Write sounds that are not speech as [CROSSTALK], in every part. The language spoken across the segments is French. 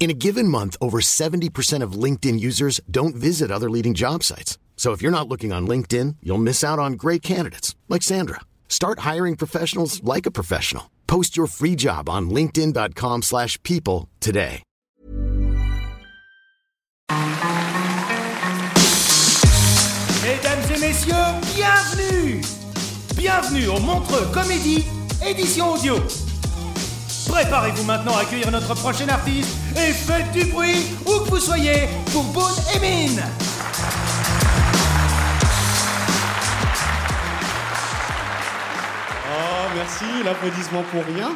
In a given month, over 70% of LinkedIn users don't visit other leading job sites. So if you're not looking on LinkedIn, you'll miss out on great candidates like Sandra. Start hiring professionals like a professional. Post your free job on linkedin.com/people today. Mesdames et messieurs, bienvenue Bienvenue au Montreux Comédie, édition audio. Préparez-vous maintenant à accueillir notre prochain artiste et faites du bruit où que vous soyez pour Boone et Mine. Oh, merci, l'applaudissement pour rien.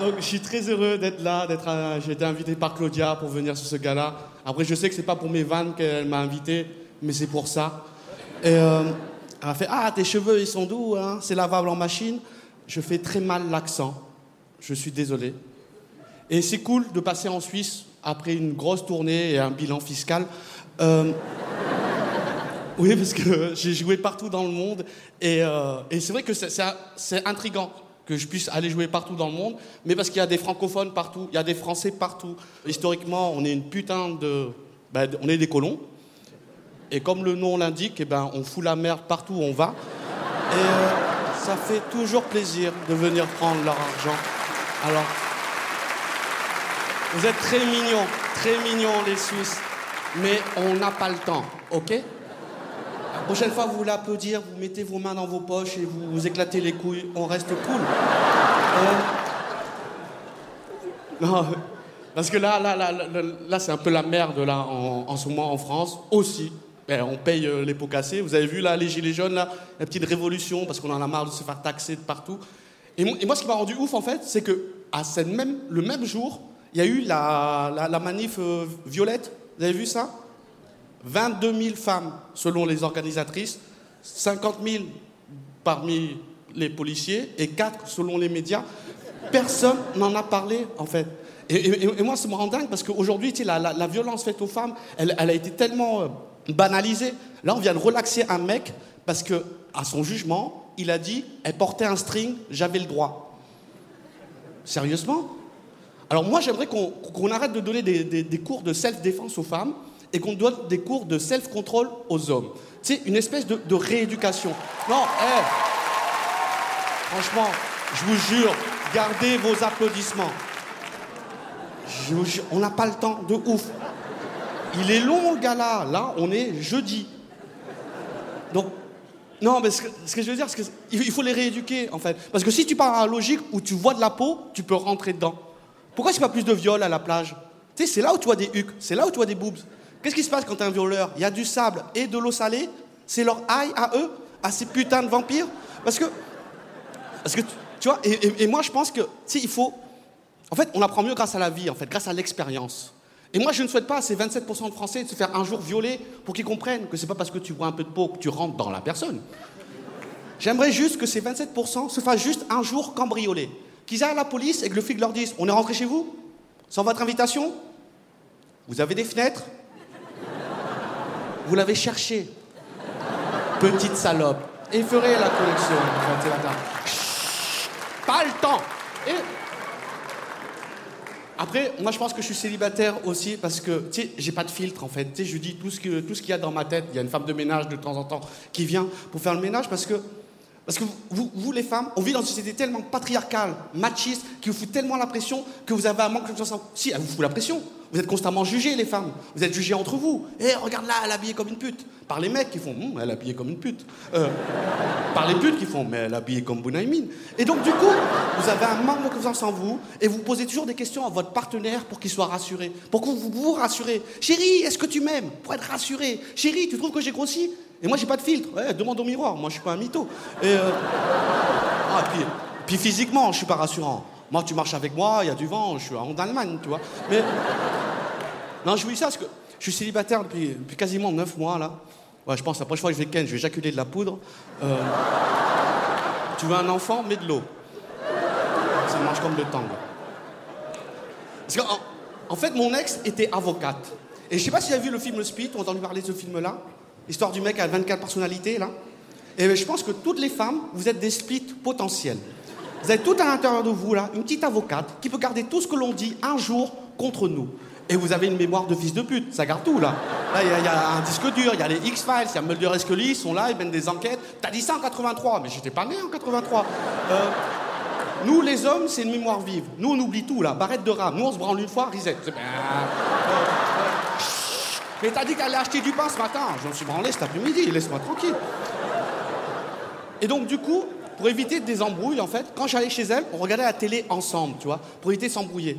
Donc, je suis très heureux d'être là, d'être. euh, J'ai été invité par Claudia pour venir sur ce gala. Après, je sais que c'est pas pour mes vannes qu'elle m'a invité, mais c'est pour ça. Euh, elle a fait Ah, tes cheveux, ils sont doux, hein c'est lavable en machine. Je fais très mal l'accent. Je suis désolé. Et c'est cool de passer en Suisse après une grosse tournée et un bilan fiscal. Euh, [LAUGHS] oui, parce que j'ai joué partout dans le monde. Et, euh, c'est vrai que c'est- intriguant que je puisse aller jouer partout dans le monde, mais parce qu'il y a des francophones partout, il y a des français partout. Historiquement, on est une putain de. ben, on est des colons. Et comme le nom l'indique, eh ben, on fout la merde partout où on va. Et euh, ça fait toujours plaisir de venir prendre leur argent. Alors, vous êtes très mignons, très mignons les Suisses, mais on n'a pas le temps, ok? La prochaine fois, vous voulez applaudir, vous mettez vos mains dans vos poches et vous éclatez les couilles. On reste cool. Euh, Non, parce que là, là, là, là, là, c'est un peu la merde là en, ce moment en France aussi. Ben, on paye euh, les pots cassés. Vous avez vu là les gilets jaunes là, la petite révolution parce qu'on en a marre de se faire taxer de partout. Et moi, ce qui m'a rendu ouf en fait, c'est que à cette même, le même jour, il y a eu la, manif euh, violette. Vous avez vu ça? 22 000 femmes selon les organisatrices, 50 000 parmi les policiers et 4 selon les médias. Personne n'en a parlé en fait. Et, moi, ça me rend dingue parce qu'aujourd'hui, la, la- violence faite aux femmes, elle, elle a été tellement euh, banalisée. Là, on vient de relaxer un mec parce que, à son jugement, il a dit elle portait un string, j'avais le droit. Sérieusement alors moi, j'aimerais qu'on arrête de donner des, cours de self-défense aux femmes et qu'on donne des cours de self-control aux hommes. C'est une espèce de, rééducation. Non, Franchement, je vous jure, gardez vos applaudissements. On n'a pas le temps de ouf. Il est long le gala. Là, on est jeudi. Non, mais ce que, je veux dire, c'est qu'il faut les rééduquer, en fait. Parce que si tu pars à la logique où tu vois de la peau, tu peux rentrer dedans. Pourquoi c'est pas plus de viol à la plage? Tu sais, c'est là où tu vois des hucs, c'est là où tu vois des boobs. Qu'est-ce qui se passe quand t'es un violeur? Il y a du sable et de l'eau salée. C'est leur aïe à eux, à ces putains de vampires. Parce que, parce que tu, vois, et- et moi je pense que, tu sais, il faut. En fait, on apprend mieux grâce à la vie, en fait, grâce à l'expérience. Et moi, je ne souhaite pas à ces 27% de Français de se faire un jour violer pour qu'ils comprennent que c'est pas parce que tu vois un peu de peau que tu rentres dans la personne. J'aimerais juste que ces 27% se fassent juste un jour cambrioler. Qu'ils aillent à la police et que le flic leur dise On est rentré chez vous? Sans votre invitation? Vous avez des fenêtres? Vous l'avez cherché Petite salope. Et ferait la collection. Pas le temps après, moi je pense que je suis célibataire aussi parce que, tu sais, j'ai pas de filtre en fait. Tu je dis tout ce que- tout qu'il y a dans ma tête. Il y a une femme de ménage de temps en temps qui vient pour faire le ménage parce que, parce que vous, vous, les femmes, on vit dans une société tellement patriarcale, machiste, qui vous fout tellement la pression que vous avez un manque de en Si, elle vous fout la pression. Vous êtes constamment jugés, les femmes. Vous êtes jugés entre vous. Eh, regarde là, elle est habillée comme une pute. Par les mecs qui font, Hum, elle est habillée comme une pute. Euh, par les putes qui font, mais elle est habillée comme Bounaïmine. Et donc, du coup, vous avez un manque de confiance en vous et vous posez toujours des questions à votre partenaire pour qu'il soit rassuré. Pour que vous vous rassurez. Chérie, est-ce que tu m'aimes? Pour être rassuré. Chérie, tu trouves que j'ai grossi? Et moi, j'ai pas de filtre. Demande au miroir. Moi, je suis pas un mytho. Et euh, ah, puis, puis physiquement, je suis pas rassurant. Moi, tu marches avec moi, il y a du vent, je suis en Allemagne, tu vois. Mais. Non, je vous dis ça parce que je suis célibataire depuis, quasiment 9 mois, là. Je pense, la prochaine fois que je vais ken, je vais éjaculer de la poudre. Euh, tu veux un enfant Mets de l'eau. Ça marche comme le tango. Parce qu'en en fait, mon ex était avocate. Et je sais pas si vous avez vu le film Le Split, on a entendu parler de ce film-là. L'histoire du mec à 24 personnalités, là. Et je pense que toutes les femmes, vous êtes des splits potentiels. Vous avez tout à l'intérieur de vous, là, une petite avocate qui peut garder tout ce que l'on dit un jour contre nous. Et vous avez une mémoire de fils de pute, ça garde tout, là. Là, il y, a- un disque dur, il y a les X-Files, il y a Mulder et Scully, ils sont là, ils mènent des enquêtes. T'as dit ça en 83, mais j'étais pas né en 83. Euh, nous, les hommes, c'est une mémoire vive. Nous, on oublie tout, là. Barrette de rame. Nous, on se branle une fois, reset. C'est- Euh. Mais t'as dit qu'elle allait acheter du pain ce matin. Je me suis branlé cet après-midi, laisse-moi tranquille. Et donc, du coup, pour éviter des embrouilles, en fait, quand j'allais chez elle, on regardait la télé ensemble, tu vois, pour éviter de s'embrouiller.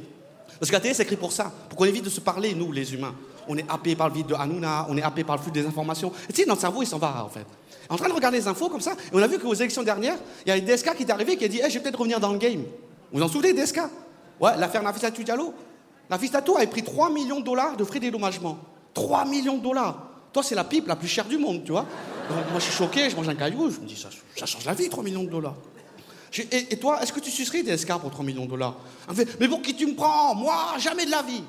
Parce que la télé, c'est écrit pour ça, pour qu'on évite de se parler, nous, les humains. On est happé par le vide de Hanouna, on est happé par le flux des informations. Et tu sais, notre cerveau, il s'en va, en fait. En train de regarder les infos comme ça, et on a vu qu'aux élections dernières, il y a une DSK qui est arrivé et qui a dit hey, Je vais peut-être revenir dans le game. Vous vous en souvenez, DSK Ouais, l'affaire Nafissatou Diallo. Nafissatou avait pris 3 millions de dollars de frais de dédommagement. 3 millions de dollars Toi, c'est la pipe la plus chère du monde, tu vois. Donc, moi, je suis choqué, je mange un caillou, je me dis Ça, ça change la vie, 3 millions de dollars. Et, toi, est-ce que tu sucerais des SK pour 3 millions de dollars Elle me fait, mais pour qui tu me prends Moi, jamais de la vie.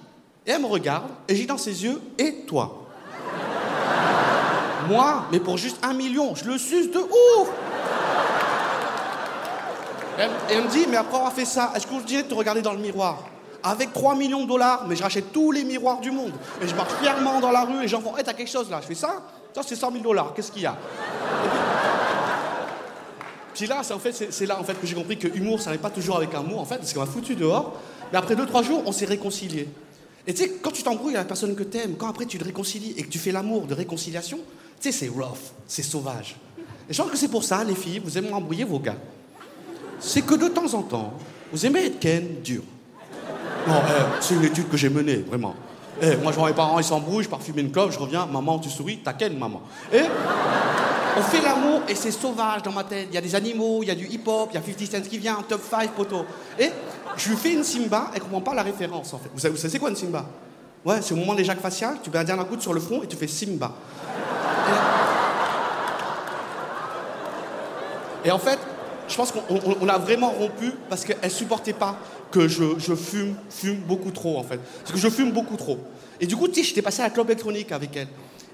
Et elle me regarde, et j'ai dans ses yeux, et toi [LAUGHS] Moi, mais pour juste un million, je le suce de ouf et elle, me dit, mais après avoir fait ça, est-ce que je dirais de te regarder dans le miroir Avec 3 millions de dollars, mais je rachète tous les miroirs du monde. Et je marche fièrement dans la rue, et les gens font, hé, t'as quelque chose là Je fais ça Ça, c'est 100 000 dollars, qu'est-ce qu'il y a puis là, c'est en fait, là en fait que j'ai compris que humour, ça n'est pas toujours avec un en fait, parce qu'on m'a foutu dehors. Mais après deux trois jours, on s'est réconciliés. Et tu sais, quand tu t'embrouilles avec la personne que t'aimes, quand après tu te réconcilies et que tu fais l'amour de réconciliation, tu sais, c'est rough, c'est sauvage. Et je pense que c'est pour ça, les filles, vous aimez embrouiller vos gars. C'est que de temps en temps, vous aimez être ken dur. Non, eh, c'est une étude que j'ai menée, vraiment. Eh, moi, je vois mes parents, ils s'embrouillent, je pars fumer une clope, je reviens, maman, tu souris, t'as ken, maman. Et on fait l'amour et c'est sauvage dans ma tête. Il y a des animaux, il y a du hip-hop, il y a 50 Cent qui vient, top 5 poteau. Et je lui fais une Simba, elle comprend pas la référence en fait. Vous savez, c'est quoi une Simba? Ouais, c'est au moment des jacques faciales, tu mets un dernier coup sur le front et tu fais Simba. Et, en fait, je pense qu'on on- on a vraiment rompu parce qu'elle supportait pas que je, fume, fume beaucoup trop en fait. Parce que je fume beaucoup trop. Et du coup, tu sais, j'étais passé à la clope électronique avec elle.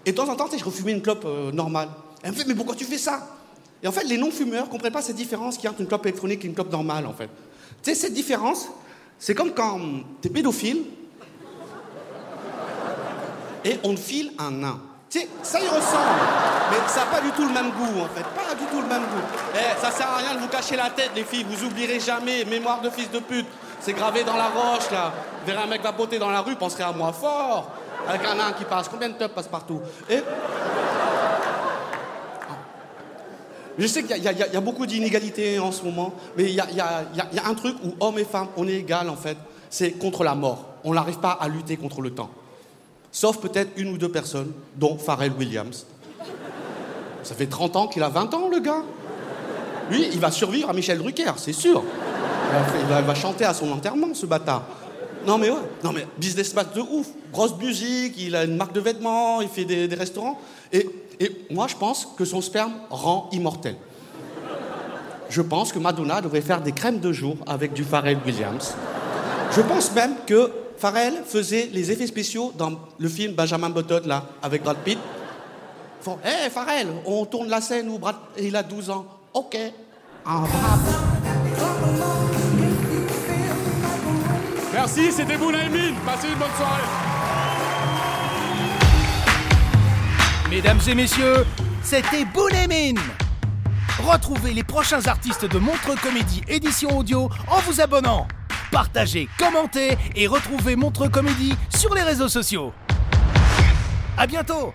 Et de temps en temps, je refumais une clope euh, normale. Elle me fait, mais pourquoi tu fais ça? Et en fait, les non-fumeurs comprennent pas cette différence qu'il y a entre une clope électronique et une clope normale, en fait. Tu sais, cette différence, c'est comme quand tu es pédophile et on file un nain. Tu sais, ça y ressemble, mais ça n'a pas du tout le même goût, en fait. Pas du tout le même goût. Eh, ça sert à rien de vous cacher la tête, les filles. Vous oublierez jamais. Mémoire de fils de pute. C'est gravé dans la roche, là. Verrez un mec vapoter dans la rue, penserez à moi fort. Avec un nain qui passe. Combien de teufs passent partout? Et Je sais qu'il y, a- beaucoup d'inégalités en ce moment, mais il y a, un truc où hommes et femmes, on est égal en fait, c'est contre la mort. On n'arrive pas à lutter contre le temps. Sauf peut-être une ou deux personnes, dont Pharrell Williams. Ça fait 30 ans qu'il a 20 ans, le gars. Lui, il va survivre à Michel Drucker, c'est sûr. Il va chanter à son enterrement, ce bâtard. Non mais ouais, non mais businessman de ouf, grosse musique, il a une marque de vêtements, il fait des, restaurants. Et, moi je pense que son sperme rend immortel. Je pense que Madonna devrait faire des crèmes de jour avec du Pharrell Williams. Je pense même que Pharrell faisait les effets spéciaux dans le film Benjamin Button là, avec Brad Pitt. Ils Hé Pharrell, on tourne la scène où Brad il a 12 ans. Ok. Ah. Merci, c'était Bounaïmin. Passez une bonne soirée. Mesdames et messieurs, c'était Bounémine. Retrouvez les prochains artistes de Montreux Comédie édition audio en vous abonnant. partagez, commentez et retrouvez Montreux Comédie sur les réseaux sociaux. À bientôt